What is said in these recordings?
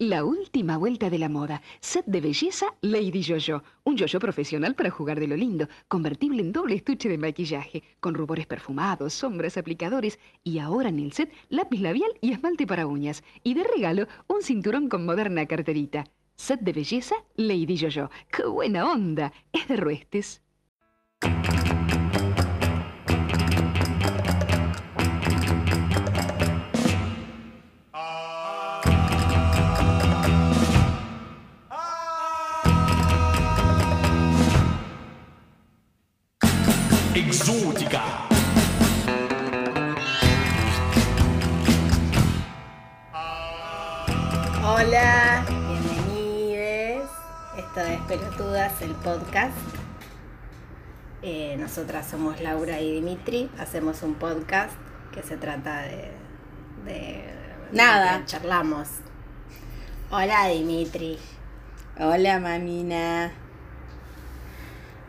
La última vuelta de la moda. Set de belleza Lady Jojo. Un yoyo profesional para jugar de lo lindo. Convertible en doble estuche de maquillaje. Con rubores perfumados, sombras, aplicadores. Y ahora en el set, lápiz labial y esmalte para uñas. Y de regalo, un cinturón con moderna carterita. Set de belleza Lady Jojo. ¡Qué buena onda! Es de Ruestes. Exótica. Hola, bienvenidos. Esto es Pelotudas, el podcast. Eh, nosotras somos Laura y Dimitri. Hacemos un podcast que se trata de. de Nada. de charlamos. Hola, Dimitri. Hola, mamina.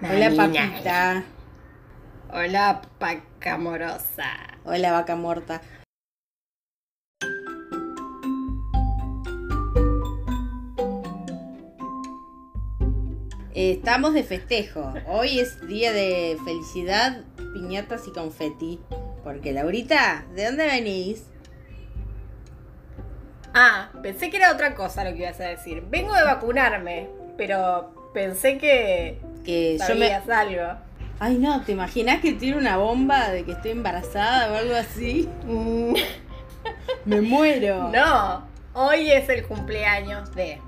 Hola, Mamina. papita. Hola, paca amorosa. Hola, vaca muerta. Estamos de festejo. Hoy es día de felicidad, piñatas y confeti. Porque Laurita, ¿de dónde venís? Ah, pensé que era otra cosa lo que ibas a decir. Vengo de vacunarme, pero pensé que Que yo me. algo. Ay, no, ¿te imaginas que tiene una bomba de que estoy embarazada o algo así? Mm, Me muero. No, hoy es el cumpleaños de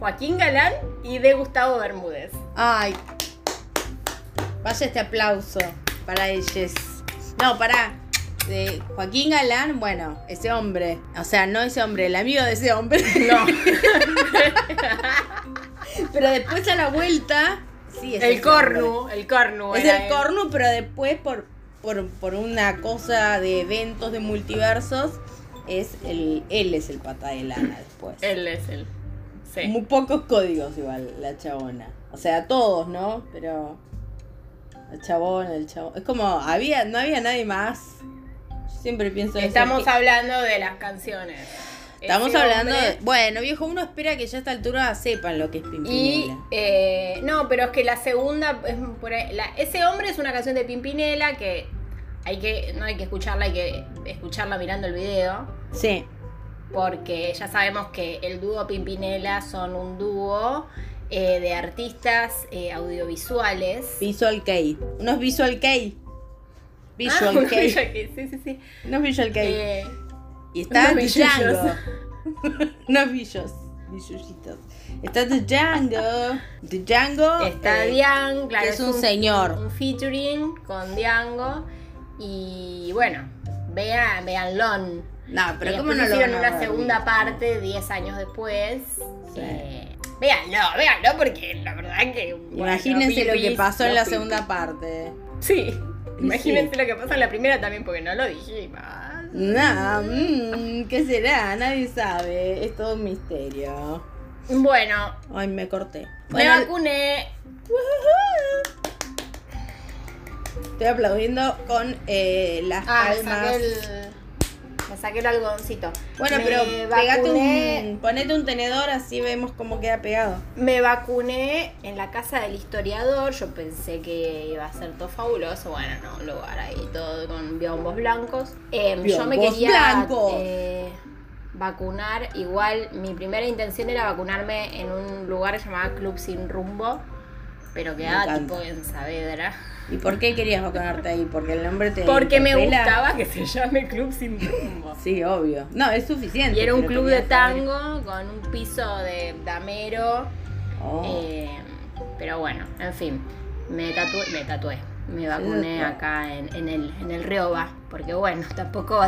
Joaquín Galán y de Gustavo Bermúdez. Ay. Vaya este aplauso para ellos. No, para. De Joaquín Galán, bueno, ese hombre. O sea, no ese hombre, el amigo de ese hombre. No, Pero después a la vuelta. Sí, es el ese cornu, el cornu. Es el él. cornu, pero después por, por, por una cosa de eventos de multiversos. Es el, él es el pata de lana después. Él es el. Sí. Muy pocos códigos igual, la chabona. O sea, todos, ¿no? Pero. La chabona, el chabón. Es como, había, no había nadie más. Yo siempre pienso eso, Estamos que- hablando de las canciones. Estamos hablando hombre- de. Bueno, viejo, uno espera que ya a esta altura sepan lo que es Y Pimpinela. eh, no, pero es que la segunda es por ahí- la- ese hombre es una canción de Pimpinela que hay que no hay que escucharla, hay que escucharla mirando el video. Sí. porque ya sabemos que el dúo Pimpinela son un dúo eh, de artistas eh, audiovisuales. Visual Kei. Unos Visual Kei. Visual Ah, Kei. Visual Kei, Sí, sí, sí. Unos Visual Kei. Eh, y está unos Django. unos billos. Billulitos. Está The Django. The Django. está eh, Dian, claro, que es un señor. Un featuring con Diango. Y bueno, vean, veanlo. No, pero y ¿cómo después no lo hicieron una segunda parte 10 años después. Sí. Eh, véanlo, véanlo, porque la verdad que. bueno, Imagínense lo que pasó en la pipis. segunda parte. Sí. Imagínense Sí. lo que pasa en la primera también, porque no lo dijimos. No, mm, ¿qué será? Nadie sabe. Es todo un misterio. Bueno, Ay, me corté. me vacuné. estoy aplaudiendo con eh, las Ah, palmas. el. Me saqué el algodoncito. Bueno, Me pero vacuné- un, ponete un tenedor así vemos cómo queda pegado. Me vacuné en la casa del historiador. Yo pensé que iba a ser todo fabuloso. Bueno, no, un lugar ahí todo con biombos blancos. Eh, yo me quería blancos. eh, vacunar. Igual, mi primera intención era vacunarme en un lugar llamado Club Sin Rumbo. Pero quedaba tipo en Saavedra. ¿Y por qué querías vacunarte ahí? Porque el nombre te Porque me gustaba que se llame Club Sin Rumbo. Sí, obvio. No, es suficiente. Y era un club de saber. tango con un piso de damero. Oh. Eh, pero bueno, en fin, me tatué, me tatué, me vacuné acá en, en el, en el Rioba, porque bueno, tampoco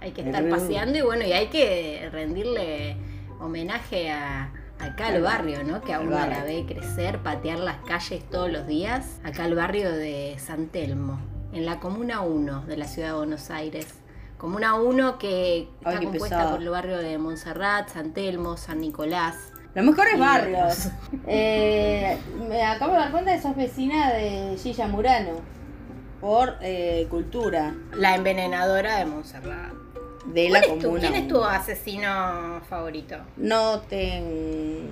hay que estar paseando y bueno, y hay que rendirle homenaje a acá al barrio, ¿no? Que a uno la ve crecer, patear las calles todos los días, acá al barrio de San Telmo, en la Comuna 1 de la ciudad de Buenos Aires. Comuna 1 que está Ay, compuesta pesado. por el barrio de Montserrat, San Telmo, San Nicolás, Los mejores barrios. Eh, me acabo de dar cuenta que sos vecina de Gilla Murano. Por eh, cultura. La envenenadora de Montserrat. De la ¿Cuál es tu- comuna. ¿Quién es tu asesino favorito? No tengo.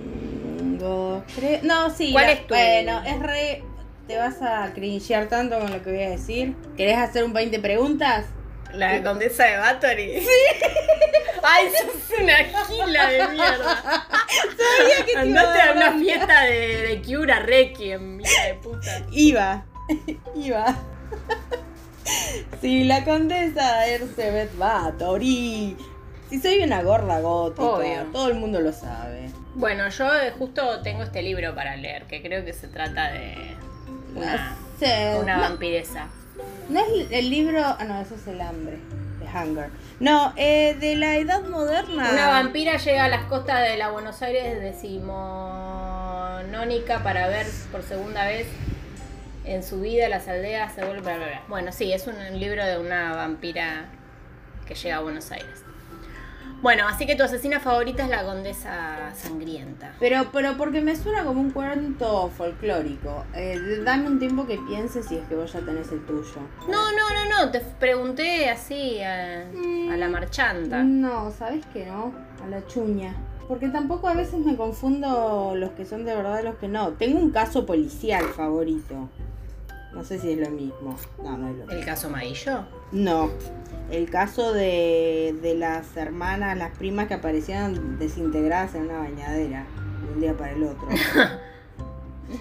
No, sí. ¿Cuál la- es tu- Bueno, es re. Te vas a cringear tanto con lo que voy a decir. ¿Querés hacer un 20 preguntas? La condesa de Bathory. Sí. Ay, sos una gila de mierda. Sabía que te iba a Andate a dar una fiesta de, de Cura Requiem, hija de puta. Iba. Iba. Sí, la condesa Erzebet Bathory. Si soy una gorda gótica, Obvio. todo el mundo lo sabe. Bueno, yo eh, justo tengo este libro para leer, que creo que se trata de una, no- vampiresa. No es el libro. Ah, no, eso es el hambre. De Hunger. No, eh, de la edad moderna. Una vampira llega a las costas de la Buenos Aires decimonónica para ver por segunda vez en su vida las aldeas se vuelven bla, bla, bla. Bueno, sí, es un libro de una vampira que llega a Buenos Aires. Bueno, así que tu asesina favorita es la condesa sangrienta. Pero, pero porque me suena como un cuento folclórico. Eh, dame un tiempo que pienses si es que vos ya tenés el tuyo. No, no, no, no, te pregunté así a, a la marchanta. No, ¿sabes que no? A la chuña. Porque tampoco a veces me confundo los que son de verdad y los que no. Tengo un caso policial favorito. No sé si es lo mismo. No, no es lo mismo. ¿El caso Amarillo? No. El caso de, de las hermanas, las primas que aparecían desintegradas en una bañadera de un día para el otro.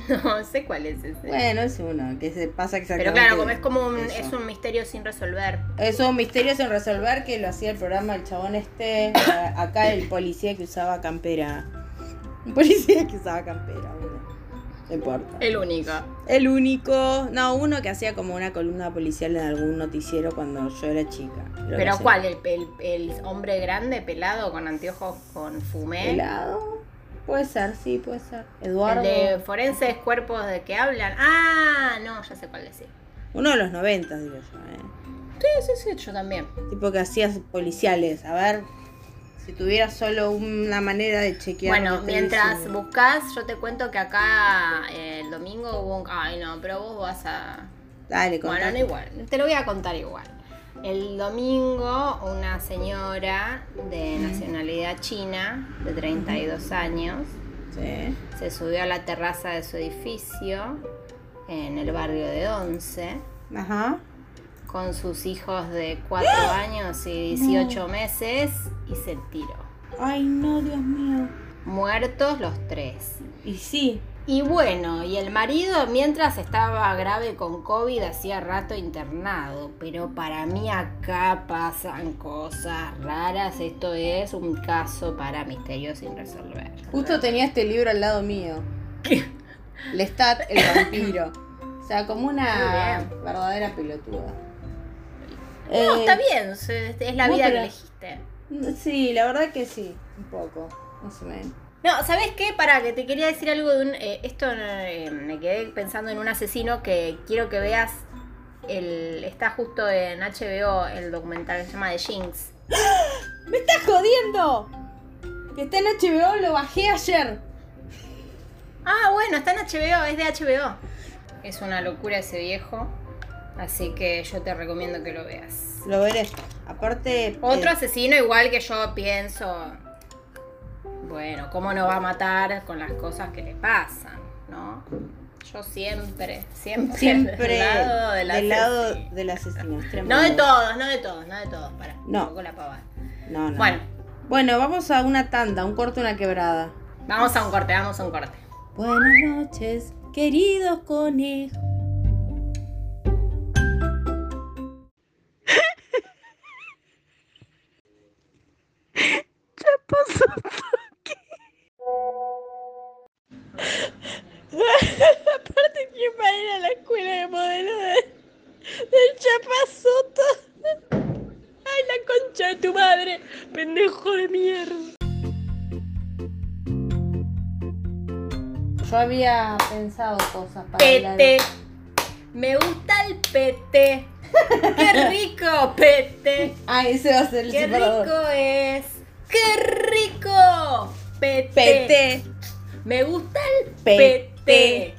No sé cuál es ese. bueno, es uno, que se pasa exactamente. Pero claro, como es como un, eso. es un misterio sin resolver. Es un misterio sin resolver que lo hacía el programa El Chabón Este. Acá el policía que usaba campera. Un policía que usaba campera. No importa. El único. El único. No, uno que hacía como una columna policial en algún noticiero cuando yo era chica. ¿Pero cuál? ¿El, el, el hombre grande, pelado, con anteojos con fumé? ¿Helado? Puede ser, sí, puede ser. ¿El Eduardo. de forenses cuerpos de que hablan? Ah, no, ya sé cuál decir. Uno de los 90, digo yo, ¿eh? Sí, sí, sí, yo también. Tipo que hacías policiales. A ver, si tuvieras solo una manera de chequear. Bueno, mientras diciendo. buscas, yo te cuento que acá eh, el domingo hubo un... Ay, no, pero vos vas a... Dale, Bueno, contate. no igual, te lo voy a contar igual. El domingo una señora de nacionalidad china, de 32 años, Sí. se subió a la terraza de su edificio en el barrio de Once Ajá. Con sus hijos de 4 años y 18 meses y se tiró. Ay, no, Dios mío. Muertos los tres. Y sí. Y bueno, y el marido mientras estaba grave con COVID hacía rato internado, pero para mí acá pasan cosas raras, esto es un caso para misterios sin resolver. Justo tenía este libro al lado mío. ¿Qué? Lestat, el vampiro. O sea, como una verdadera pelotuda. No, Eh, está bien, es es la vida que elegiste. Sí, la verdad que sí. Un poco. Más o menos. No, ¿sabes qué? Para que te quería decir algo de un... eh, esto eh, me quedé pensando en un asesino que quiero que veas. El, está justo en HBO el documental que se llama The Jinx. ¡Me estás jodiendo! Que está en HBO, lo bajé ayer. Ah, bueno, está en HBO, es de HBO. Es una locura ese viejo. Así que yo te recomiendo que lo veas. Lo veré. Aparte. Otro eh, asesino igual que yo pienso. Bueno, ¿cómo no va a matar con las cosas que le pasan? ¿No? Yo siempre, siempre, siempre del lado del del lado asesino. del asesino. extremo. No de todos, no de todos, no de todos. Para, No. tampoco la pavada. No, no. Bueno, Bueno, vamos a una tanda, un corte, una quebrada. vamos a un corte, vamos a un corte. Buenas noches, queridos conejos. Aparte, ¿quién va a ir a la escuela de modelo de, del Chapazoto? ¡Ay, la concha de tu madre! ¡Pendejo de mierda! Yo había pensado cosas para hablar. Pete. Me gusta el pete. ¡Qué rico, pete! Ah, ese va a ser el ¡Qué separador. rico es! ¡Qué rico! Pete. Pete. Me gusta el Pete. pete.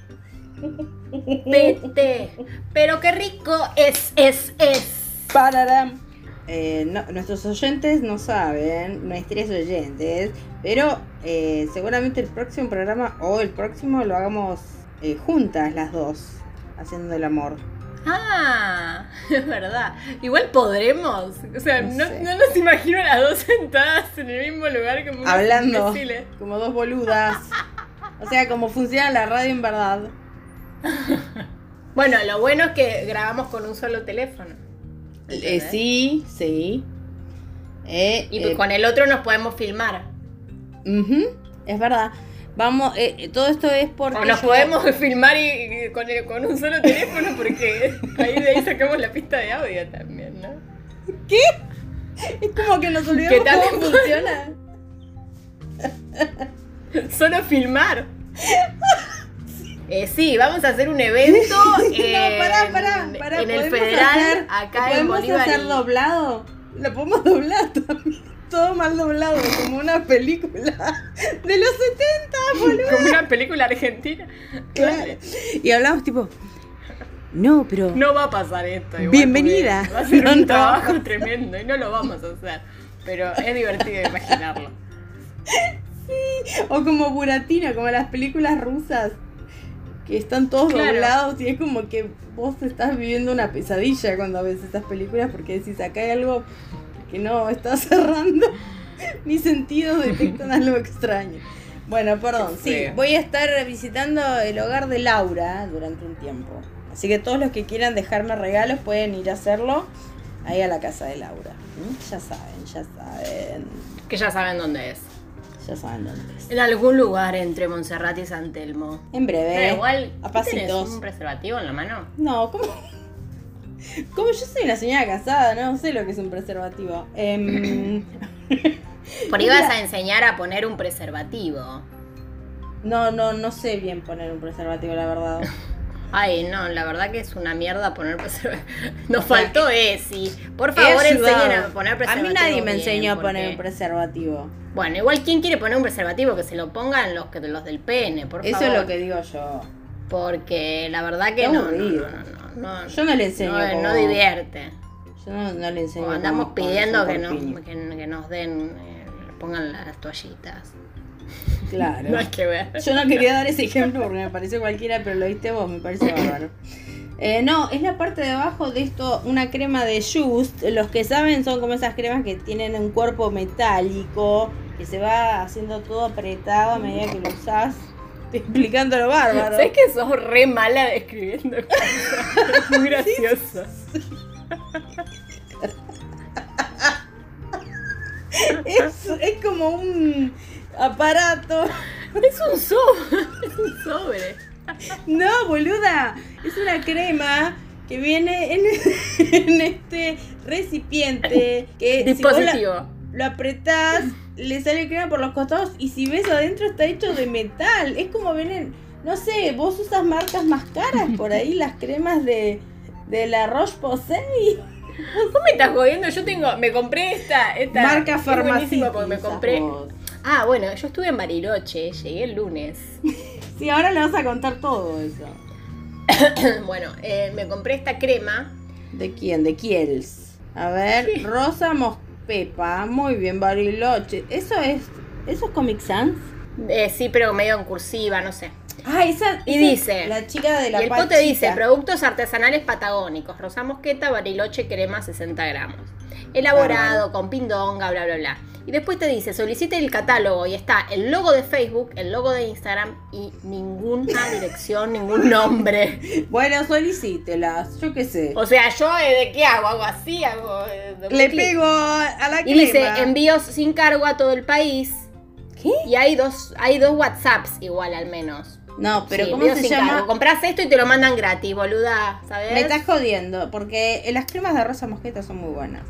Pete. Pero qué rico es, es, es. Pararam. eh, no- nuestros oyentes no saben, nuestros oyentes, pero eh, seguramente el próximo programa o el próximo lo hagamos eh, juntas las dos, haciendo el amor. Ah, es verdad. Igual podremos. O sea, No no, sé. no nos imagino a las dos sentadas en el mismo lugar como Hablando imbéciles. como dos boludas. O sea, como funciona la radio en verdad. Bueno, lo bueno es que grabamos con un solo teléfono. Eh, sí, sí. Eh, Y eh, con el otro nos podemos filmar. ujú, es verdad. Vamos, eh, eh, todo esto es porque. O nos yo- podemos filmar y, y con, el- con un solo teléfono porque ahí de ahí sacamos la pista de audio también, ¿no? Es como que nos olvidamos Que también cómo funciona. Solo filmar. Eh, sí, vamos a hacer un evento no, pará, pará, en, pará. en el ¿podemos federal, hacer- acá en ¿Podemos Bolívar. hacer y- doblado? Lo podemos doblar también. Todo mal doblado, como una película de los 70, boludo. Como una película argentina. Claro. Y hablamos tipo. No, pero. No va a pasar esto. igual, Bienvenida. Va a ser No, un no. trabajo tremendo y no lo vamos a hacer. Pero es divertido imaginarlo. O como Buratina, como las películas rusas. Que están todos Claro. doblados y es como que vos estás viviendo una pesadilla cuando ves esas películas porque decís acá hay algo que no está cerrando. Mis sentidos detectan algo extraño. Bueno, perdón, sí, voy a estar visitando el hogar de Laura durante un tiempo. Así que todos los que quieran dejarme regalos pueden ir a hacerlo ahí a la casa de Laura. ¿Mm? Ya saben, ya saben, Que ya saben dónde es. ya saben dónde es. En algún lugar entre Montserrat y San Telmo. En breve. Pero igual, a ¿qué tenés, pasitos. un preservativo en la mano? No, ¿cómo? Como yo soy una señora casada, no sé lo que es un preservativo. Em, Por ahí vas a enseñar a poner un preservativo. no, no, no sé bien poner un preservativo, la verdad. Ay, no, la verdad que es una mierda poner preservativo. Nos faltó Esi. Por favor, enseñen a poner A preservativo. mí nadie me enseñó a poner un preservativo. Bueno, igual, ¿quién quiere poner un preservativo? Que se lo pongan los, que, los del pene, por Eso favor. es lo que digo yo. Porque la verdad que no, no, no, no, no, Yo no le enseño no, no divierte. Yo no, le enseño. O andamos pidiendo que nos, que, que nos den, eh, pongan las toallitas. Claro. No hay que ver. Yo no quería dar ese ejemplo porque me pareció cualquiera, pero lo viste vos, me parece bárbaro. Eh, no, es la parte de abajo de esto, una crema de Just. Los que saben son como esas cremas que tienen un cuerpo metálico, que se va haciendo todo apretado a medida que lo usás. Explicando lo bárbaro. ¿Sabes que sos re mala describiendo cosas? Es muy gracioso. Es, es como un aparato. Es un sobre. Es un sobre. No, boluda. Es una crema que viene en, en este recipiente. Que si Dispositivo. Lo apretás, le sale crema por los costados y si ves adentro está hecho de metal. Es como vienen, no sé, vos usas marcas más caras por ahí, las cremas de, de la Roche-Posay. Vos me estás jodiendo, yo tengo, me compré esta, esta Marca farmacéutica. porque me compré. Ah, bueno, yo estuve en Bariloche, llegué el lunes. Sí, ahora le vas a contar todo eso. bueno, eh, me compré esta crema. ¿De quién? De Kiels. A ver, Rosa Mospepa. Muy bien, Bariloche. ¿Eso es, eso es Comic Sans? eh, sí, pero medio en cursiva, no sé. Ah, esa. Y esa- dice, La chica de la y el pote dice, productos artesanales patagónicos, rosa mosqueta, bariloche, crema, 60 gramos. Elaborado con pindonga, bla, bla, bla. Y después te dice, solicite el catálogo y está el logo de Facebook, el logo de Instagram y ninguna dirección, ningún nombre. Bueno, solicítelas, yo qué sé. O sea, yo eh, de qué hago, hago así, hago... eh, Le clic. pego a la Y crema. dice, envíos sin cargo a todo el país. ¿Qué? Y hay dos, hay dos WhatsApps igual al menos. No, pero Sí, ¿cómo se llama? cargo. Compras esto y te lo mandan gratis, boluda, ¿sabes? Me estás jodiendo, porque las cremas de rosa mosqueta son muy buenas.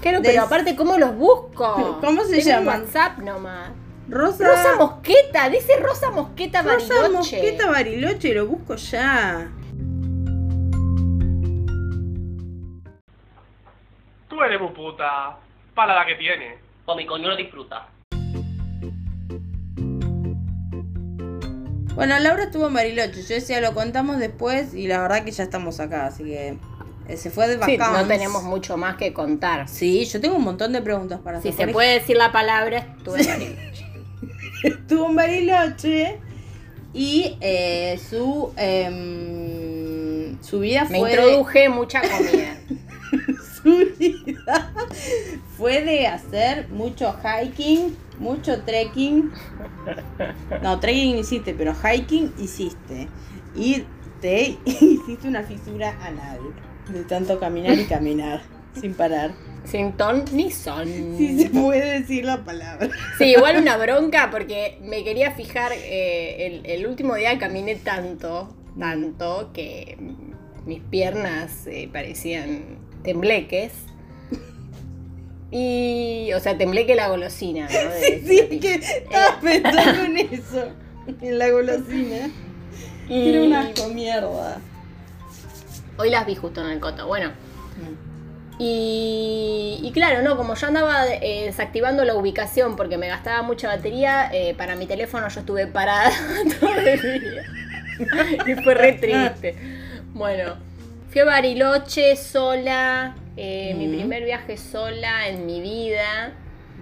Claro, pero aparte, ¿cómo los busco? ¿Cómo se Tengo llaman? WhatsApp nomás. Rosa, Rosa Mosqueta, dice Rosa Mosqueta Rosa Bariloche. Mosqueta Bariloche, lo busco ya. Tú eres muy puta. Para la que tiene. O mi coño lo disfruta. Bueno, Laura estuvo en Bariloche, yo decía lo contamos después y la verdad que ya estamos acá, así que Se fue de Sí, vacaciones. no tenemos mucho más que contar. Sí, yo tengo un montón de preguntas para Si hacer. se Por puede decir la palabra, estuve en Bariloche. estuvo en Bariloche y eh, su em, su vida Me fue de, introduje mucha comida. su vida fue de hacer mucho hiking, mucho trekking. No, trekking hiciste, pero hiking hiciste. Y te hiciste una fisura anal de tanto caminar y caminar sin parar. Sin ton ni son. Si se puede decir la palabra. Sí, igual una bronca porque me quería fijar, eh, el, el último día caminé tanto, tanto, que mis piernas eh, parecían tembleques. Y, o sea, tembleque la golosina, ¿no? De- Sí, que estaba pensando en eso, en la golosina. y Era una asco mierda. Hoy las vi justo en el coto, bueno. Y, y claro, no, como yo andaba eh, desactivando la ubicación porque me gastaba mucha batería, eh, para mi teléfono yo estuve parada todo el día. y fue re triste. Bueno, fui a Bariloche sola, eh, mi Mm. primer viaje sola en mi vida.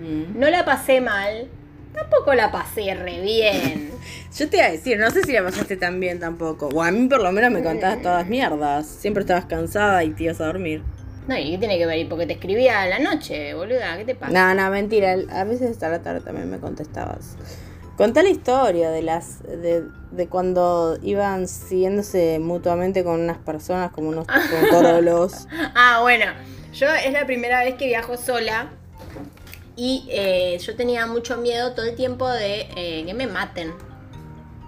Mm. No la pasé mal, tampoco la pasé re bien. Yo te iba a decir, no sé si la pasaste tan bien tampoco. O a mí por lo menos me contabas todas mierdas. Siempre estabas cansada y te ibas a dormir. No, ¿y qué tiene que ver? ¿Y porque te escribía a la noche, boluda? ¿Qué te pasa? No, no, mentira. A veces a la tarde también me contestabas. Contá la historia de las de, de cuando iban siguiéndose mutuamente con unas personas como unos torolos. Ah, bueno, yo es la primera vez que viajo sola y eh, yo tenía mucho miedo todo el tiempo de eh, que me maten,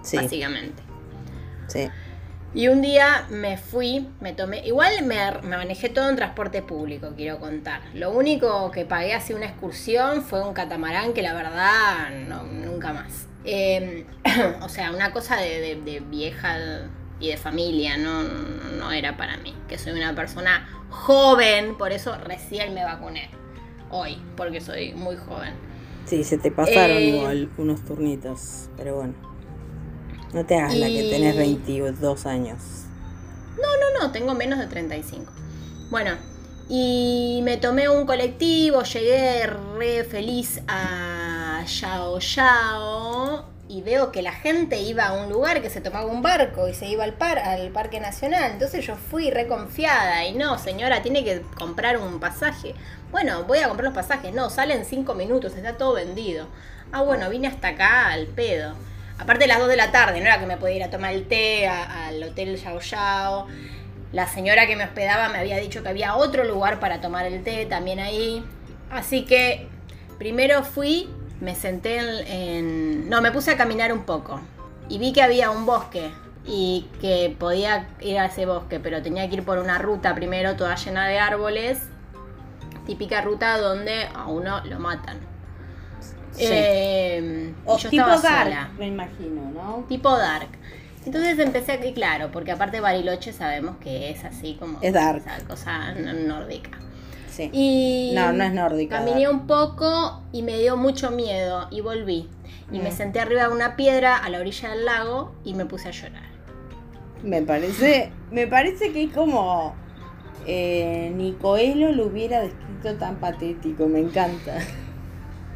Sí, básicamente. sí. Y un día me fui, me tomé, igual me, me manejé todo en transporte público, quiero contar. Lo único que pagué así una excursión fue un catamarán que la verdad no, nunca más. Eh, o sea, una cosa de, de- de vieja y de familia, no, no, no era para mí. Que soy una persona joven, por eso recién me vacuné. Hoy, porque soy muy joven. Sí, se te pasaron Eh, igual unos turnitos, pero bueno. No te hagas la que tenés 22 años. No, no, tengo menos de 35. Bueno, y me tomé un colectivo, llegué re feliz a Yao Yao y veo que la gente iba a un lugar que se tomaba un barco y se iba al, par, al Parque Nacional. Entonces yo fui re confiada y no, señora, tiene que comprar un pasaje. Bueno, voy a comprar los pasajes. No, salen 5 minutos, está todo vendido. Ah, bueno, vine hasta acá al pedo. Aparte de las 2 de la tarde, no era que me podía ir a tomar el té al hotel Yao Yao. La señora que me hospedaba me había dicho que había otro lugar para tomar el té también ahí. Así que primero fui, me senté en, en- No, me puse a caminar un poco. Y vi que había un bosque. Y que podía ir a ese bosque, pero tenía que ir por una ruta primero toda llena de árboles. Típica ruta donde a uno lo matan. Sí. Eh, O yo tipo estaba Dark, sola me imagino, ¿no? tipo dark. Entonces empecé aquí, claro, porque aparte Bariloche sabemos que es así como Es dark. esa cosa nórdica. Sí. Y No, no es nórdica, Caminé dark. un poco y me dio mucho miedo y volví. Y me Mm. senté arriba de una piedra a la orilla del lago y me puse a llorar. Me parece, me parece que es como eh, ni Coelho lo hubiera descrito tan patético, me encanta.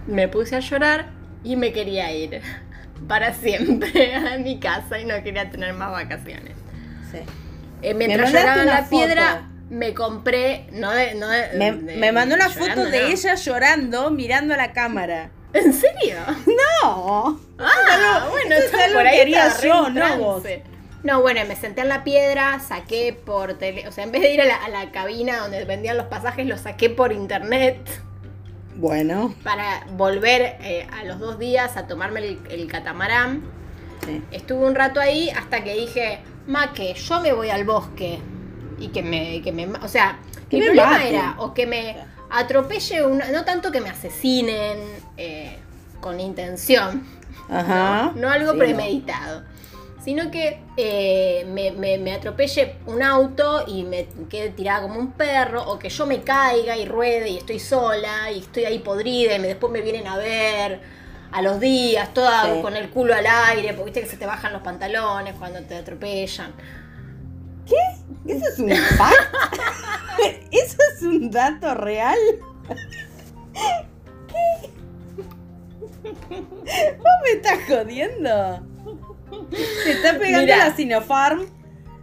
Me puse a llorar y me quería ir para siempre a mi casa y no quería tener más vacaciones. Sí. Eh, mientras lloraba en la piedra, me compré, no de, no de- Me, de- me mandó una llorando, foto de no. ella llorando mirando a la cámara. ¿En serio? No. Ah, bueno, eso es por ahí que haría estaba re yo, no vos. No, bueno, me senté en la piedra, saqué por tele, o sea, en vez de ir a la, a la cabina donde vendían los pasajes, los saqué por internet Bueno, para volver eh, a los dos días a tomarme el, el catamarán. sí. Estuve un rato ahí hasta que dije, ma, que yo me voy al bosque y que me, que me, ma-". o sea, Que mi me problema era o que me atropelle una, no tanto que me asesinen eh, con intención, Ajá. no, no algo Sí, premeditado. Sino que eh, me, me- me atropelle un auto y me quede tirada como un perro, o que yo me caiga y ruede y estoy sola y estoy ahí podrida y me, después me vienen a ver a los días, toda Sí. con el culo al aire, porque viste que se te bajan los pantalones cuando te atropellan. ¿Eso es un fact? ¿Eso es un dato real? ¿Qué? ¿Vos me estás jodiendo? Te está pegando Mira. la Sinopharm.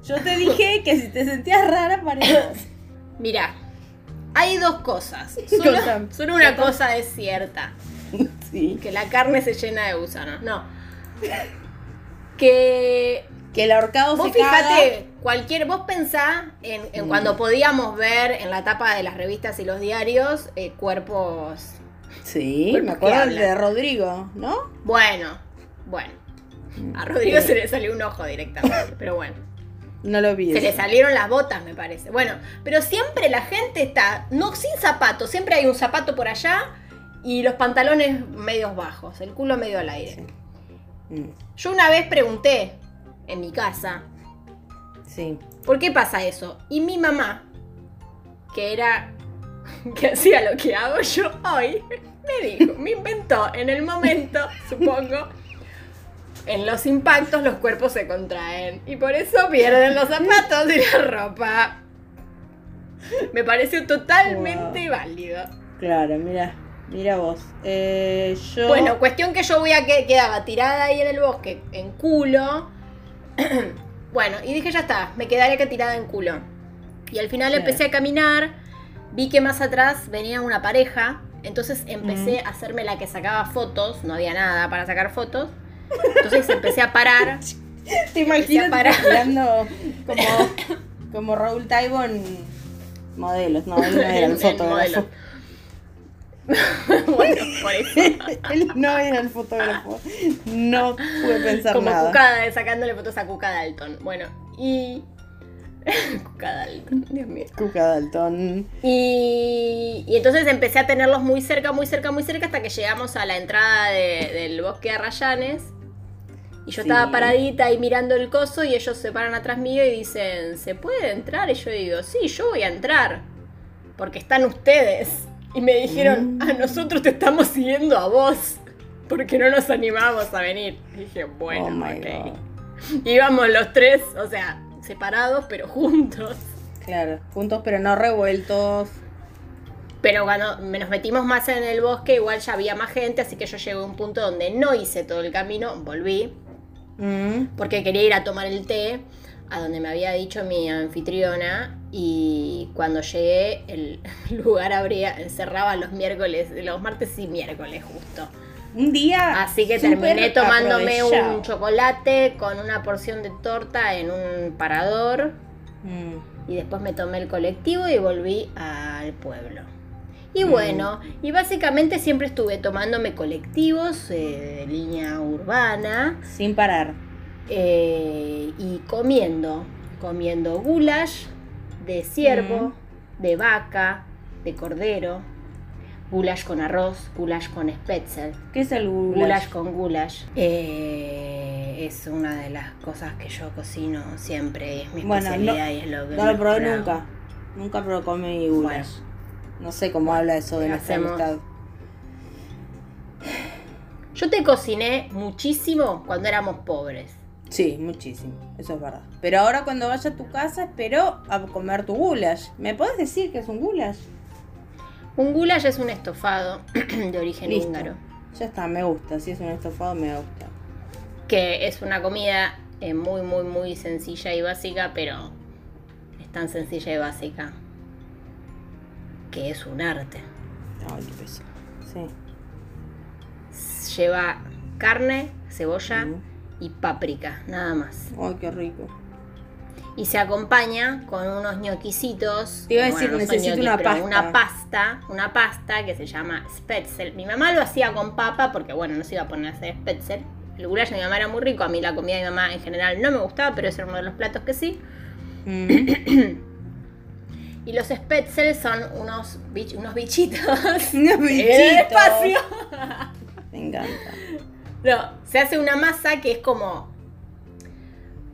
Yo te dije que si te sentías rara parecías. Mira, hay dos cosas. Solo, una cosa es cierta. Sí. Que la carne se llena de gusanos. No. Que Que el ahorcado vos se caga. fíjate, cualquier, vos pensá en, en Mm. cuando podíamos ver en la tapa de las revistas y los diarios eh, cuerpos. Sí, Cuerpos me acuerdo de Rodrigo, ¿no? Bueno, bueno. A Rodrigo se le salió un ojo directamente, pero bueno. No lo vi. Se le salieron las botas, me parece. Bueno, pero siempre la gente está, no sin zapatos, siempre hay un zapato por allá y los pantalones medios bajos, el culo medio al aire. Mm, Yo una vez pregunté en mi casa, Sí. ¿por qué pasa eso? Y mi mamá, que era, que hacía lo que hago yo hoy, me dijo, me inventó en el momento, supongo, en los impactos los cuerpos se contraen y por eso pierden los zapatos y la ropa. Me pareció totalmente válido. Claro, mira, mira vos. Eh, yo. Bueno, cuestión que yo voy a que quedaba tirada ahí en el bosque, en culo. bueno, y dije, ya está, me quedaré que tirada en culo. Y al final Sí. empecé a caminar, vi que más atrás venía una pareja, entonces empecé a hacerme la que sacaba fotos, no había nada para sacar fotos. Entonces empecé a parar. te parar. hablando como, como Raúl Taibon modelos, no, él no era el fotógrafo. bueno, por eso. él no era el fotógrafo. No pude pensar Como nada. Cucada, sacándole fotos a Cuca Dalton. Bueno, y. Cuca Dalton, Dios mío. Cuca Dalton. Y, y entonces empecé a tenerlos muy cerca, muy cerca, muy cerca hasta que llegamos a la entrada de- del bosque de Arrayanes. Y yo Sí. estaba paradita ahí mirando el coso y ellos se paran atrás mío y dicen, ¿se puede entrar? Y yo digo, sí, yo voy a entrar. Porque están ustedes. Y me dijeron, Mm. a nosotros te estamos siguiendo a vos. Porque no nos animamos a venir. Y dije, bueno, oh ok. god. Íbamos los tres, o sea, separados pero juntos. Claro, juntos pero no revueltos. Pero cuando nos metimos más en el bosque, igual ya había más gente, así que yo llegué a un punto donde no hice todo el camino, volví, Mm, porque quería ir a tomar el té, a donde me había dicho mi anfitriona, y cuando llegué, el lugar abría, cerraba los miércoles, los martes y miércoles justo. Un día. Así que terminé tomándome aprovechado. un chocolate con una porción de torta en un parador, Mm, y después me tomé el colectivo y volví al pueblo. Y Mm. bueno, y básicamente siempre estuve tomándome colectivos eh, de línea urbana sin parar. eh, y comiendo, comiendo goulash de ciervo, de vaca, de cordero, goulash con arroz, goulash con spetzel, ¿Qué es el goulash? goulash con goulash. Eh, es una de las cosas que yo cocino siempre, es mi Bueno, no- especialidad y es lo que No lo probé nunca. Nunca probé comí goulash. No sé cómo habla eso de ¿qué nuestra hacemos? amistad. Yo te cociné muchísimo cuando éramos pobres. Sí, muchísimo. Eso es verdad. Pero ahora cuando vaya a tu casa espero a comer tu goulash. ¿Me podés decir que es un goulash? Un goulash es un estofado de origen Listo. húngaro, Ya está, me gusta. Si es un estofado, me gusta. que es una comida eh, muy, muy, muy sencilla y básica, pero es tan sencilla y básica que es un arte. Ay, qué peso. Sí. Lleva carne, cebolla y páprica, nada más. Ay, qué rico. Y se acompaña con unos ñoquisitos. Te iba a decir, no son necesito ñoquis, una pasta. Una pasta, una pasta que se llama spetzel. Mi mamá lo hacía con papa porque, bueno, no se iba a poner a hacer spetzel. El goulash de mi mamá era muy rico, a mí la comida de mi mamá en general no me gustaba, pero ese era uno de los platos que sí. Mm. Y los spetzel son unos, bich- unos bichitos. Unos en el bichitos. espacio. Me encanta. No, se hace una masa que es como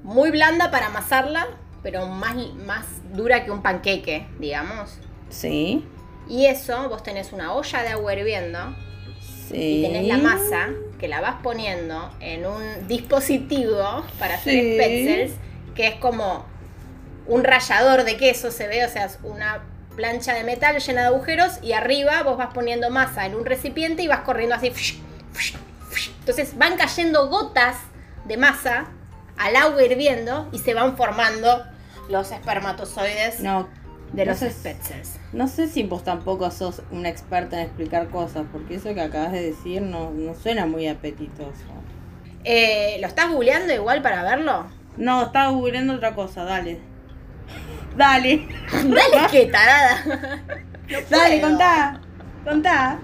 muy blanda para amasarla, pero más, más dura que un panqueque, digamos. Sí. Y eso, vos tenés una olla de agua hirviendo Sí. y tenés la masa que la vas poniendo en un dispositivo para hacer Sí. spetzels, que es como un rallador de queso, se ve, o sea, es una plancha de metal llena de agujeros y arriba vos vas poniendo masa en un recipiente y vas corriendo así. Entonces van cayendo gotas de masa al agua hirviendo y se van formando los espermatozoides No, de no los sé- no sé si vos tampoco sos una experta en explicar cosas, porque eso que acabas de decir no, no suena muy apetitoso. Eh, ¿Lo estás googleando igual para verlo? No, estaba googleando otra cosa, dale. Dale, Dale, qué tarada. No dale, contá, contá.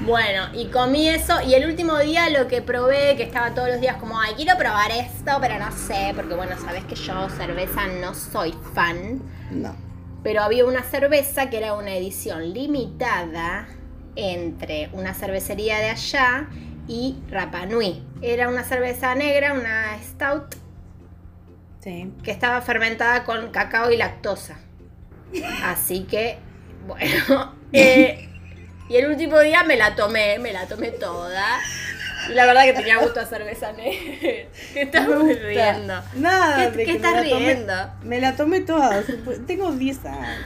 Bueno, y comí eso. Y el último día lo que probé, que estaba todos los días como, ay, quiero probar esto, pero no sé, porque bueno, sabes que yo cerveza no soy fan. No. Pero había una cerveza que era una edición limitada entre una cervecería de allá y Rapa Nui. Era una cerveza negra, una stout, Sí. que estaba fermentada con cacao y lactosa. Así que, bueno, eh, y el último día me la tomé, me la tomé toda. Y la verdad que tenía gusto a cerveza negra. ¿Qué estás Me riendo? Nada, ¿Qué- de qué que me estás tomé- riendo? Me la tomé toda, tengo 10 años.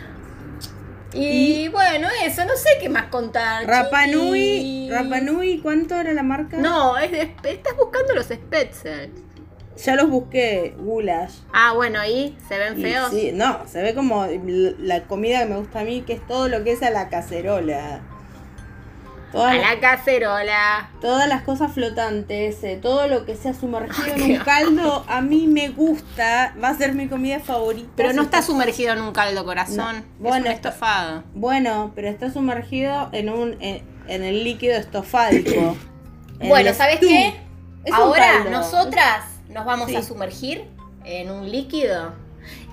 Y, bueno, eso, no sé qué más contar. Rapanui. Rapanui, ¿cuánto era la marca? No, es de- estás buscando los Spetzel. Ya los busqué, Gulash. Ah, bueno, ahí se ven Y feos. sí, no, se ve como la comida que me gusta a mí, que es todo lo que es a la cacerola. Todas, A las- la cacerola. todas las cosas flotantes, eh, todo lo que sea sumergido en un caldo, a mí me gusta, va a ser mi comida favorita. Pero no está sumergido en un caldo corazón. No. Es Bueno, un estofado. Bueno, pero está sumergido en un en, en el líquido estofádico. En Bueno, ¿sabes qué? Es Ahora nosotras nos vamos Sí. a sumergir en un líquido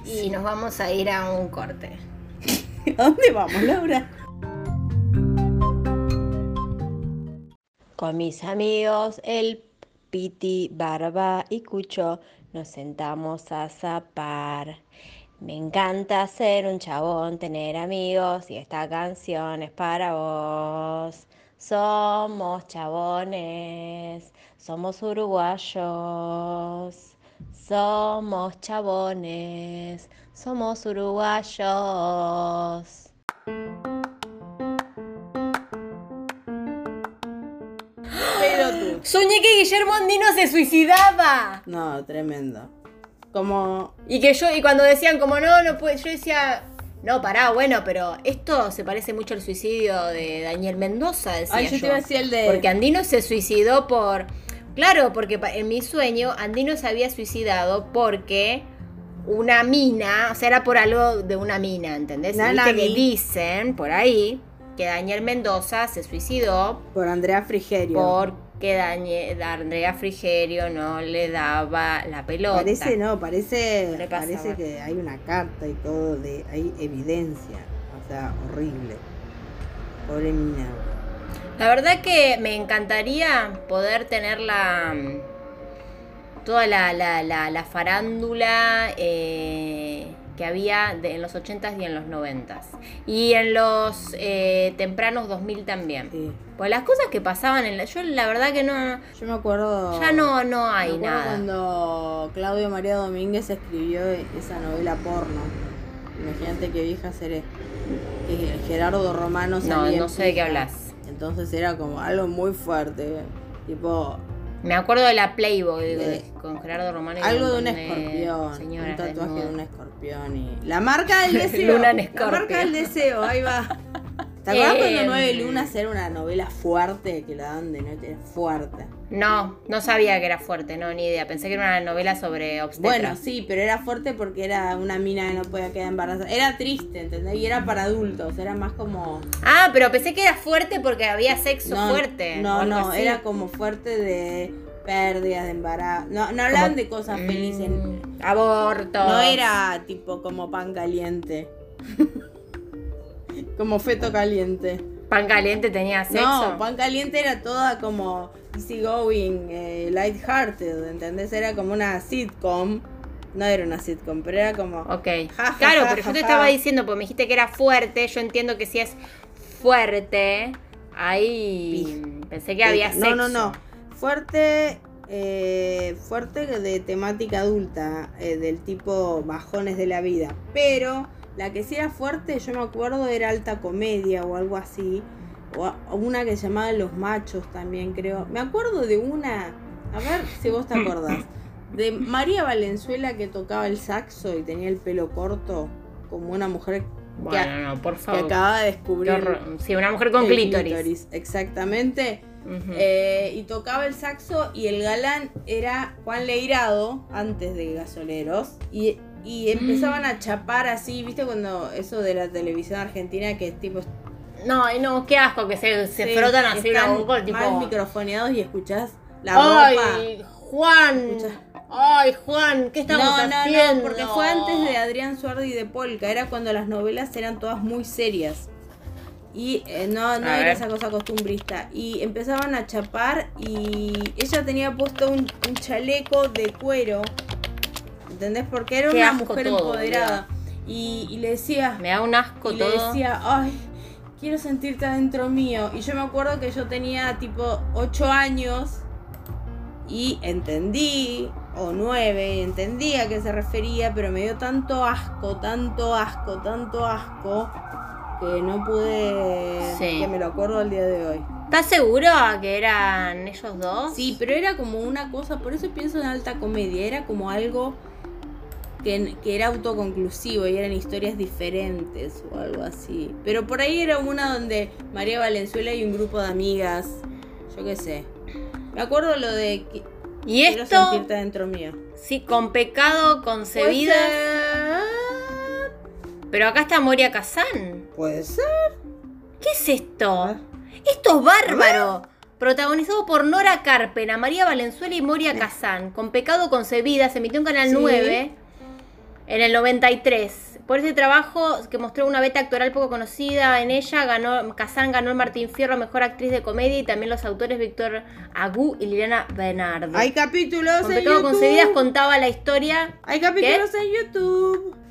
y nos vamos a ir a un corte. ¿A dónde vamos, Laura? Con mis amigos, el Piti, Barba y Cucho, nos sentamos a zapar. Me encanta ser un chabón, tener amigos y esta canción es para vos. Somos chabones, somos uruguayos. Somos chabones, somos uruguayos. Pero tú. Soñé que Guillermo Andino se suicidaba. No, tremendo. Como. Y que yo, y cuando decían como no, no puede, yo decía, no, pará, bueno, pero esto se parece mucho al suicidio de Daniel Mendoza, decía Ay, yo te iba a decir el de. Porque Andino se suicidó por. Claro, porque en mi sueño Andino se había suicidado porque una mina, o sea, era por algo de una mina, ¿entendés? Y Una viste que dicen por ahí que Daniel Mendoza se suicidó Por Andrea Frigerio. porque Daniel, Andrea Frigerio no le daba la pelota. Parece, no, parece. Parece que hay una carta y todo, de hay evidencia. O sea, horrible. Pobre mina. La verdad que me encantaría poder tener la toda la, la, la, la farándula eh, que había de- en los 80s y en los 90s. Y en los eh, tempranos 2000 también. Sí. Pues las cosas que pasaban en la... Yo la verdad que no... Yo me acuerdo. Ya no, no hay nada. cuando Claudio María Domínguez escribió esa novela porno. Imagínate qué vieja seré. Gerardo Romano No, no sé de qué hablas. Entonces era como algo muy fuerte. Tipo, Me acuerdo de la Playboy De- con Gerardo Romano. y algo de un escorpión. un tatuaje de un escorpión. Y... La marca del deseo. Luna en La marca del deseo, ahí va. ¿Te acuerdas cuando Em. Nueve Lunas era una novela fuerte que la dan de noche? Fuerte. No, no sabía que era fuerte, no, ni idea. Pensé que era una novela sobre obstetras. Bueno, sí, pero era fuerte porque era una mina que no podía quedar embarazada. Era triste, ¿entendés? Y era para adultos, era más como... Ah, pero pensé que era fuerte porque había sexo no, fuerte. No, no, así. era como fuerte de pérdidas, de embarazo. No, no hablaban Como- de cosas felices. Mm, aborto. No era tipo como pan caliente. como feto caliente. Pan caliente tenía sexo. No, pan caliente era toda como easy going, eh, lighthearted, ¿entendés? Era como una sitcom. No era una sitcom, pero era como... Ok. Ja, ja, claro, ja, pero yo te estaba diciendo, porque me dijiste que era fuerte. Yo entiendo que si es fuerte, ahí pensé que había No, sexo. no, no. Fuerte eh, fuerte de temática adulta, eh, del tipo bajones de la vida. Pero la que sí era fuerte, yo me acuerdo, era alta comedia o algo así. O una que se llamaba Los Machos también, creo. Me acuerdo de una, a ver si vos te acordás, de María Valenzuela que tocaba el saxo y tenía el pelo corto, como una mujer Bueno, no, por que favor. acaba de descubrir. Sí, una mujer con el clítoris. Exactamente. Eh, y tocaba el saxo y el galán era Juan Leirado, antes de Gasoleros. Y, y empezaban a chapar así, ¿viste? Cuando eso de la televisión argentina que tipo... No, ay, no, qué asco que se, se frotan así la boca, tipo... mal microfoneados y escuchás la ropa. ¡Ay, Juan! ¡Ay, Juan! ¿Qué estamos No, no, haciendo? no, porque fue antes de Adrián Suardi y de Polka, era cuando las novelas eran todas muy serias. Y eh, no, no A era ver. esa cosa costumbrista. Y empezaban a chapar y ella tenía puesto un, un chaleco de cuero. ¿Entendés? Porque era Qué una mujer todo, empoderada. Y, y le decía, Me da un asco y le todo. decía, ay, quiero sentirte adentro mío. Y yo me acuerdo que yo tenía tipo 8 años y entendí, o 9, entendí a qué se refería, pero me dio tanto asco, tanto asco, tanto asco, que no pude, Sí. que me lo acuerdo al día de hoy. ¿Estás seguro que eran ellos dos? Sí, pero era como una cosa, por eso pienso en alta comedia, era como algo que, que era autoconclusivo y eran historias diferentes o algo así. Pero por ahí era una donde María Valenzuela y un grupo de amigas, yo qué sé. Me acuerdo lo de que Y quiero esto, sentirte dentro mío. sí, con pecado concebida. Pero acá está Moria Kazan. Puede ser. ¿Qué es esto? Esto es bárbaro. Protagonizado por Nora Carpena, María Valenzuela y Moria Kazan. Con Pecado Concebida, se emitió en Canal Sí. 9 en el 93. Por ese trabajo, que mostró una beta actoral poco conocida en ella, ganó, Kazan ganó el Martín Fierro Mejor Actriz de Comedia y también los autores Víctor Agú y Liliana Bernardo. Hay capítulos Con en YouTube. Concebidas contaba la historia Hay capítulos en YouTube.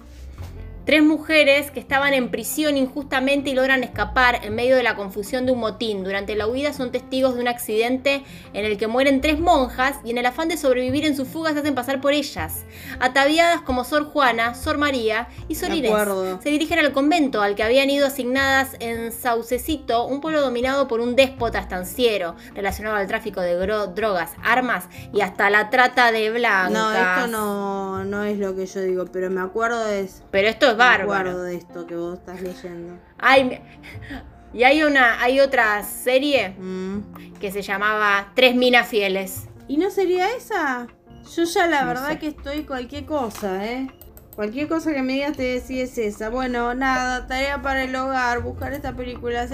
Tres mujeres que estaban en prisión injustamente y logran escapar en medio de la confusión de un motín. Durante la huida son testigos de un accidente en el que mueren tres monjas y en el afán de sobrevivir en su fuga se hacen pasar por ellas. Ataviadas como Sor Juana, Sor María y Sor Inés. Se dirigen al convento al que habían ido asignadas en Saucecito, un pueblo dominado por un déspota estanciero relacionado al tráfico de drogas, armas y hasta la trata de blancas. No, esto no, no es lo que yo digo, pero me acuerdo de eso. Pero esto es Me bárbaro. acuerdo de esto que vos estás leyendo. Ay, me- y hay una, hay otra serie Mm. que se llamaba Tres Minas Fieles. ¿Y no sería esa? Yo ya la No verdad sé. que estoy cualquier cosa, ¿eh? Cualquier cosa que me digas te decís es esa. Bueno, nada, tarea para el hogar, buscar esta película.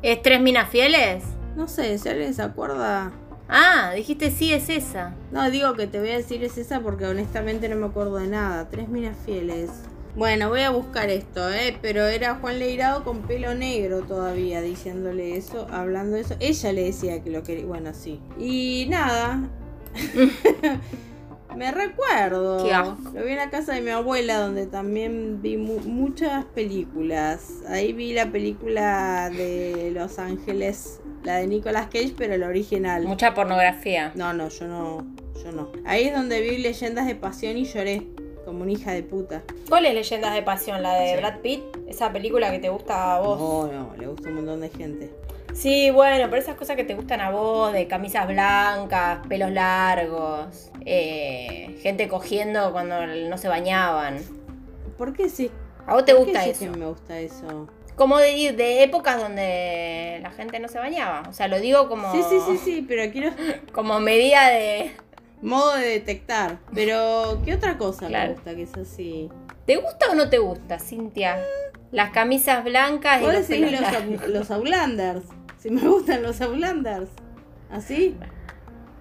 ¿Es Tres Minas Fieles? No sé, si alguien se acuerda. Ah, dijiste sí, es esa. No, digo que te voy a decir es esa porque honestamente no me acuerdo de nada. Tres minas fieles. Bueno, voy a buscar esto, ¿eh? Pero era Juan Leirado con pelo negro todavía diciéndole eso, hablando eso. Ella le decía que lo quería. Bueno, sí. Y nada. me recuerdo. Qué asco. Lo vi en la casa de mi abuela donde también vi mu- muchas películas. Ahí vi la película de Los Ángeles, la de Nicolas Cage, pero la original. Mucha pornografía. No, no, yo no, yo no. Ahí es donde vi leyendas de pasión y lloré, como una hija de puta. ¿Cuál es Leyendas de Pasión? ¿La de Brad Pitt? Esa película que te gusta a vos. No, no, le gusta un montón de gente. Sí, bueno, pero esas cosas que te gustan a vos, de camisas blancas, pelos largos, eh, gente cogiendo cuando no se bañaban. ¿Por qué sí? ¿A vos te ¿Por qué gusta sí eso? que me gusta eso? Como de, de épocas donde la gente no se bañaba. O sea, lo digo como, Sí, sí, sí, sí, pero quiero como medida de... modo de detectar. Pero, ¿qué otra cosa Claro. me gusta que es así? ¿Te gusta o no te gusta, Cintia? Las camisas blancas y los decís los, los Outlanders. Si me gustan los Outlanders. ¿Así?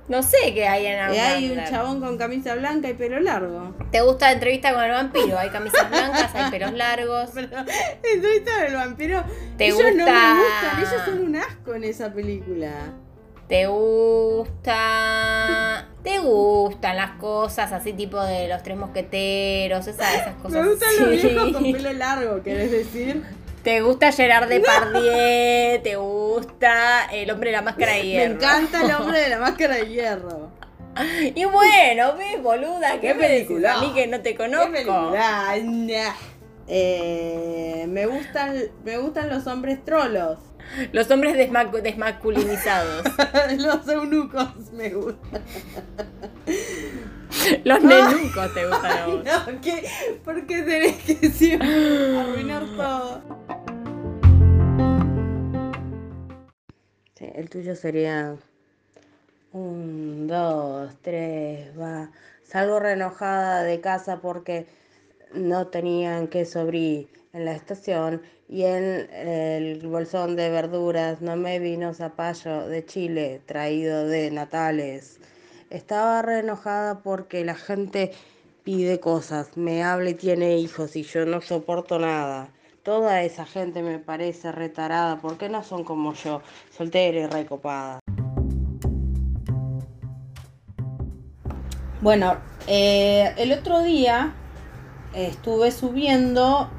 No sé qué hay en Y hay un Outlander. chabón con camisa blanca y pelo largo. ¿Te gusta la entrevista con el vampiro? Hay camisas blancas, hay pelos largos. Pero, entrevista del vampiro. ¿Te ellos no me gusta? gustan, ellos son un asco en esa película. ¿Te gusta? ¿Te gustan las cosas así tipo de los tres mosqueteros? Esas, esas cosas Me gustan así. los viejos con pelo largo, ¿querés decir? ¿Te gusta Gerard Depardieu? ¿Te gusta el hombre de la máscara de Me hierro? encanta el hombre de la máscara de hierro. Y bueno, ves, boluda, ¿Qué ¿qué, me película? A mí que no te conozco. Eh, me gustan me gustan los hombres trolos. Los hombres desma- desmasculinizados. los eunucos me gustan. Los nenucos te gustan a vos. No, ¿qué? ¿por qué tenés que siempre arruinar todo? Sí, el tuyo sería un, dos, tres, va. Salgo re enojada de casa porque no tenían queso brie en la estación y en el bolsón de verduras no me vino zapallo de Chile traído de Natales. Estaba re enojada porque la gente pide cosas, me habla y tiene hijos y yo no soporto nada. Toda esa gente me parece retarada porque no son como yo, soltera y recopada. Bueno, eh, el otro día estuve subiendo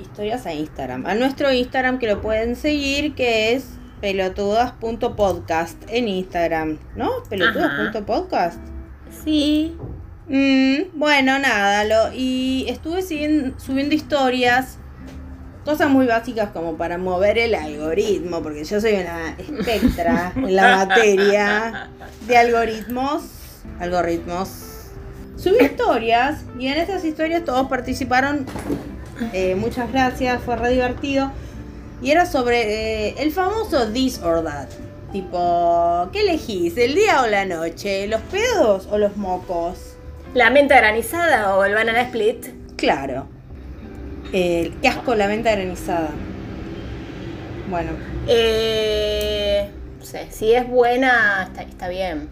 historias a Instagram. A nuestro Instagram que lo pueden seguir, que es pelotudas.podcast en Instagram, ¿no? Pelotudas.podcast. Sí. Mm, bueno, nada, lo, y estuve siguiendo- subiendo historias, cosas muy básicas como para mover el algoritmo, porque yo soy una espectra en la materia de algoritmos. Algoritmos. Subí historias y en esas historias todos participaron. Eh, muchas gracias, fue re divertido. Y era sobre eh, el famoso this or that. Tipo, ¿qué elegís? ¿El día o la noche? ¿Los pedos o los mocos? ¿La menta granizada o el banana split? Claro. Eh, qué asco la venta granizada. Bueno, Eh, no sé, si es buena, está, está bien.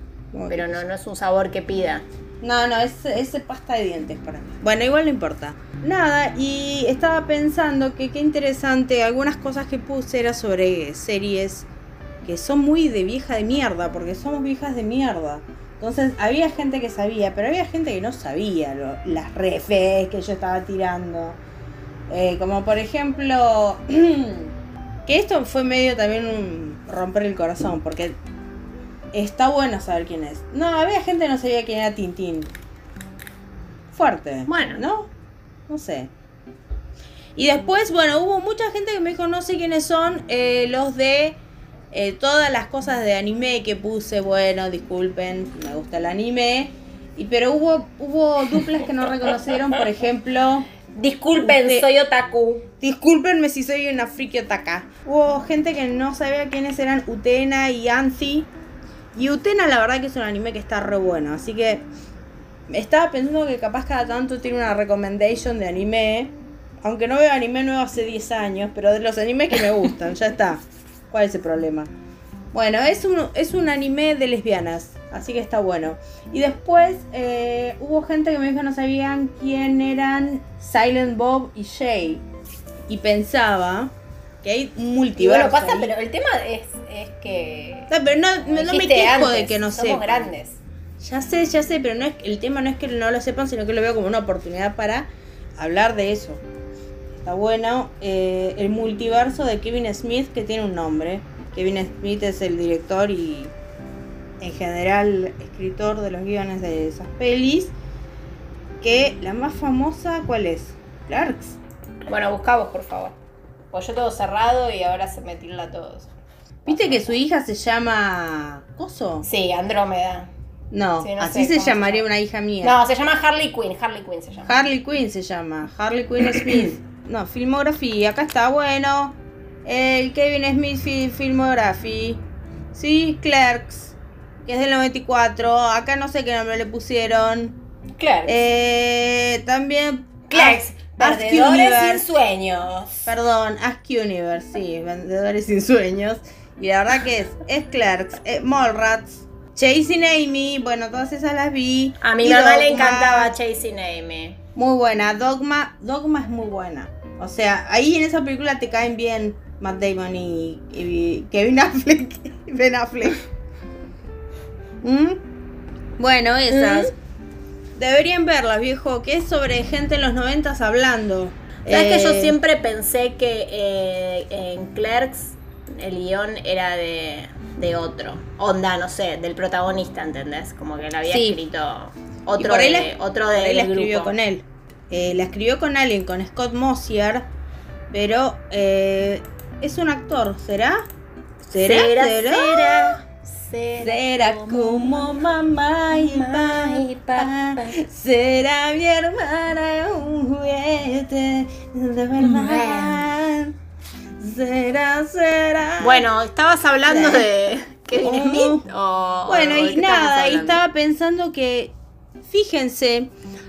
Pero no, no es un sabor que pida. No, no, es, es pasta de dientes para mí. Bueno, igual no importa. Nada, y estaba pensando que qué interesante, algunas cosas que puse era sobre series que son muy de vieja de mierda, porque somos viejas de mierda. Entonces había gente que sabía, pero había gente que no sabía lo- las refes que yo estaba tirando. Eh, como por ejemplo, que esto fue medio también un romper el corazón, porque está bueno saber quién es. No, había gente que no sabía quién era Tintín. Fuerte. Bueno. ¿No? No sé. Y después, bueno, hubo mucha gente que me dijo, no sé quiénes son eh, los de eh, todas las cosas de anime que puse. Bueno, disculpen, me gusta el anime. Y, pero hubo, hubo duplas que no reconocieron, por ejemplo... Disculpen, De- soy otaku. Discúlpenme si soy una friki otaka. Hubo gente que no sabía quiénes eran Utena y Anzi. Y Utena la verdad que es un anime que está re bueno. Así que estaba pensando que capaz cada tanto tiene una recommendation de anime. Aunque no veo anime nuevo hace 10 años, pero de los animes que me gustan, ya está. ¿Cuál es el problema? Bueno, es un, es un anime de lesbianas, así que está bueno. Y después eh, hubo gente que me dijo que no sabían quién eran Silent Bob y Shay. Y pensaba que hay un Y multiverso. bueno, pasa, ahí. pero el tema es, es que. No, pero no, no me quejo de que no somos sepan. grandes. Ya sé, ya sé, pero no es, el tema no es que no lo sepan, sino que lo veo como una oportunidad para hablar de eso. Está bueno. eh, el multiverso de Kevin Smith, que tiene un nombre. Kevin Smith es el director y en general escritor de los guiones de esas pelis. Que la más famosa, ¿cuál es? Clarks. Bueno, buscamos, por favor. Pues yo todo cerrado y ahora se me tilda todos. ¿Viste que su hija se llama... ¿Coso? Sí, Andrómeda. No, Sí, no así se se llamaría llama. una hija mía. No, se llama Harley Quinn. Harley Quinn se llama. Harley Quinn se llama. Harley Quinn Smith. No, filmografía. Acá está, bueno. El Kevin Smith fi- Filmography. Sí, Clerks. Que es del 94. Acá no sé qué nombre le pusieron. Clerks. Eh, también. Clerks. Ask Perdedores sin Universe. sueños. Perdón, Ask Universe. Sí, Vendedores sin sueños. Y la verdad que es. Es Clerks. Es Mallrats. Chasing Amy. Bueno, todas esas las vi. A mi mamá le encantaba Chasing Amy. Muy buena, Dogma, Dogma es muy buena. O sea, ahí en esa película te caen bien Matt Damon y, y Kevin Affleck Ben Affleck. ¿Mm? Bueno, esas. Deberían verlas, viejo, que es sobre gente en los noventas hablando. ¿Sabes que yo Eh, siempre pensé que eh, en Clerks el guion era de, de otro. Onda, no sé, del protagonista, ¿entendés? Como que la había Sí. escrito otro por de, la- otro por de la del escribió grupo. con él. Eh, la escribió con alguien, con Scott Mosier, pero es un actor, ¿será? ¿Será? será, ¿Será? será, será, Será como mamá y mamá y papá. Será mi hermana un juguete de verdad. Será, será. Bueno, ¿estabas hablando de Kevin Oh. Smith? O, Bueno, y nada, y estaba pensando que, fíjense,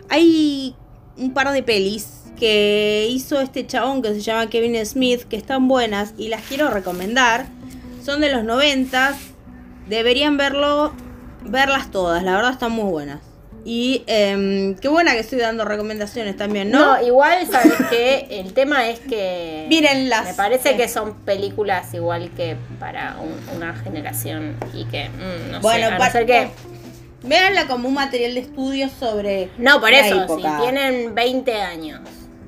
hay un par de pelis que hizo este chabón que se llama Kevin Smith, que están buenas y las quiero recomendar. Son de los noventas, deberían verlo, verlas todas, la verdad están muy buenas. Y em, qué buena que estoy dando recomendaciones también, ¿no? No, igual, ¿sabes qué? El tema es que. Mírenlas. Me parece Eh. que son películas igual que para un- una generación y que. mm, no Bueno, sé, a no ser que. Véanla como un material de estudio sobre No, por eso, época. si tienen 20 años.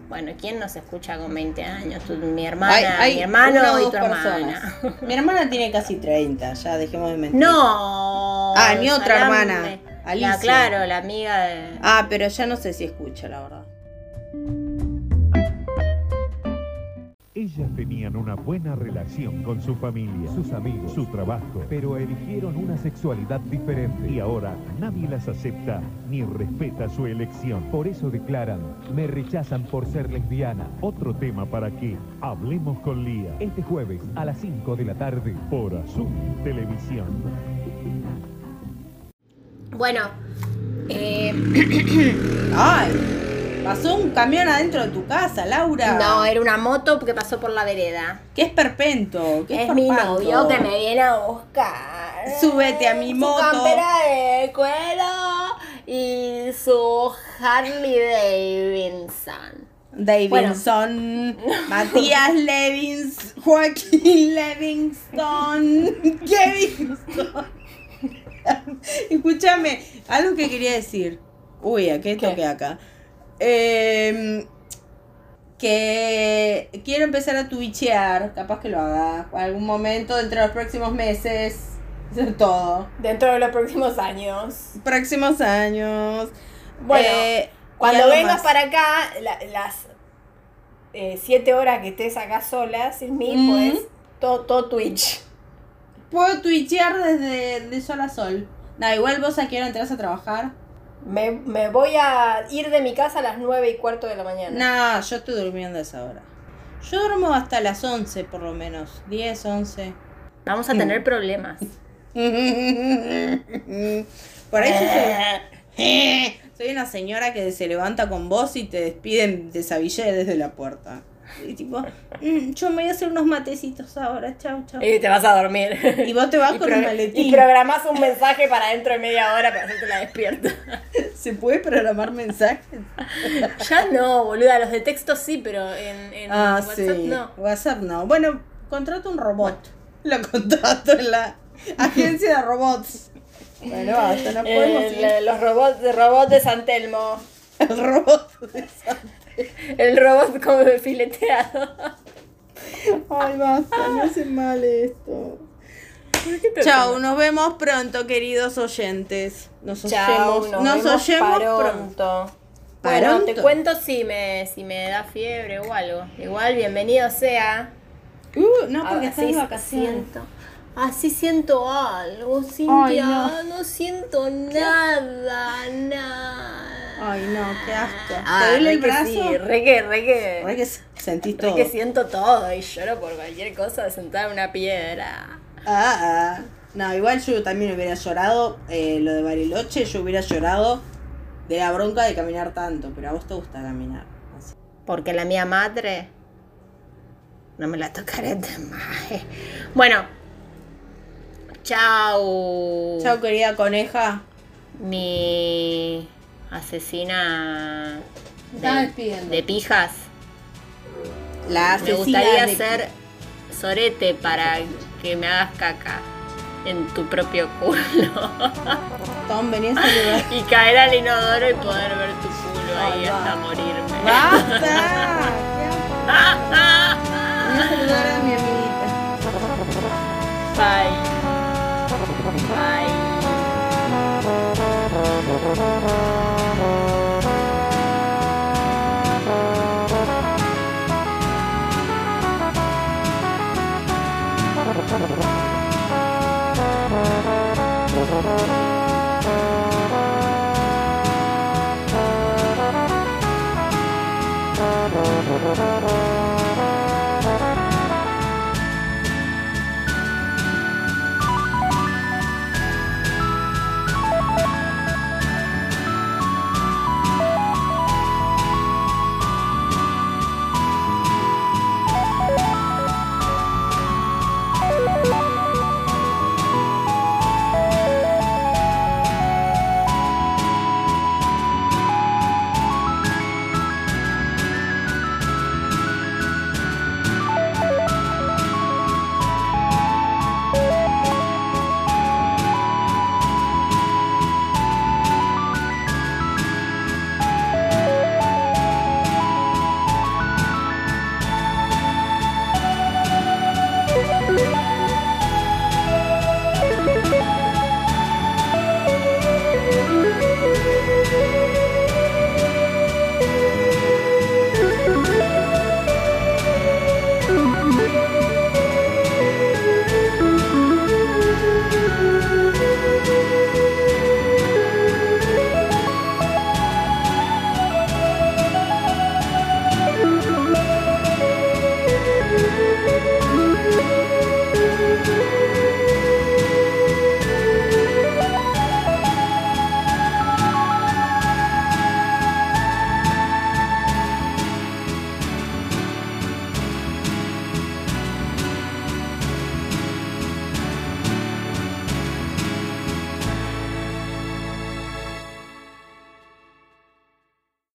Bueno, ¿quién nos escucha con 20 años? Tú, mi hermana, Hay- hay mi hermano una y tu hermana. Mi hermana tiene casi 30, ya dejemos de mentir. No. Ah, mi otra hermana, La, Alicia. claro, la amiga de. Ah, pero ya no sé si escucha, la verdad. Ellas tenían una buena relación con su familia, sus amigos, su trabajo, pero eligieron una sexualidad diferente y ahora nadie las acepta ni respeta su elección. Por eso declaran, me rechazan por ser lesbiana. Otro tema para que hablemos con Lía. Este jueves a las 5 de la tarde por Azul Televisión. Bueno. Eh, Ay, pasó un camión adentro de tu casa, Laura. no, era una moto que pasó por la vereda. ¿Qué es perpento? ¿Qué Es mi parpanto? novio que me viene a buscar. Súbete a mi Su moto. campera de cuero y su Harley Davidson. Davidson, Matías Levins, Joaquín Levingston, Kevinston. Escúchame, algo que quería decir. Uy, ¿a qué ¿Qué? toqué acá? Em, que quiero empezar a twitchear, capaz que lo haga algún momento entre los próximos meses. Eso es todo. Dentro de los próximos años. Próximos años. Bueno, Eh, Cuando vengas más. para acá, la- las eh, siete horas que estés acá sola, sin mí, Mm. pues todo, todo Twitch. Puedo twitchear desde de sol a sol. Nada, igual vos a qué hora entras a trabajar. Me, me voy a ir de mi casa a las nueve y cuarto de la mañana. No, yo estoy durmiendo a esa hora. Yo duermo hasta las 11 por lo menos. 10, 11. Vamos a tener problemas. Por ahí yo soy, soy una señora que se levanta con vos y te despiden de desde la puerta. Y tipo, "Mm, yo me voy a hacer unos matecitos ahora, chau, chau. Y te vas a dormir. Y vos te vas Y con un maletín. Y programás un mensaje para dentro de media hora para hacerte la despierta. ¿Se puede programar mensajes? ya no, boluda. Los de texto sí, pero en, en Ah, WhatsApp sí. no. WhatsApp no. Bueno, contrato un robot. Lo contrato en la agencia de robots. Bueno, basta, no podemos El- ir. los robots de robots de San Telmo. El robot de San- El robot como fileteado. Ay, basta, no hace mal esto. Chau, nos vemos pronto, queridos oyentes. Nos Chao, oyemos, nos, nos vemos oyemos pronto. pronto. Bueno, te cuento si me, si me da fiebre o algo. Igual, bienvenido sea. Uh, no, porque Ah, estás de vacaciones. siento. Así siento algo, Cintia. no. no. siento nada, nada. Ay, no, qué asco. Ah, ¿Te duele re el brazo? Sí, re que, re que. Re que sentís re todo. que siento todo y lloro por cualquier cosa de sentar en una piedra. Ah, ah. No, igual yo también hubiera llorado eh, lo de Bariloche, yo hubiera llorado de la bronca de caminar tanto, pero a vos te gusta caminar. así. Porque la mía madre no me la tocaré de más. Bueno, chao. Chao, querida coneja. Mi asesina de, de pijas. La Me asesina gustaría de- ser sorete para que me hagas caca en tu propio culo Tom, vení a saludar. y caer al inodoro y poder ver tu culo ahí hasta morirme. ¡Basta! Vení a saludar a mi amiguita. Bye. Thank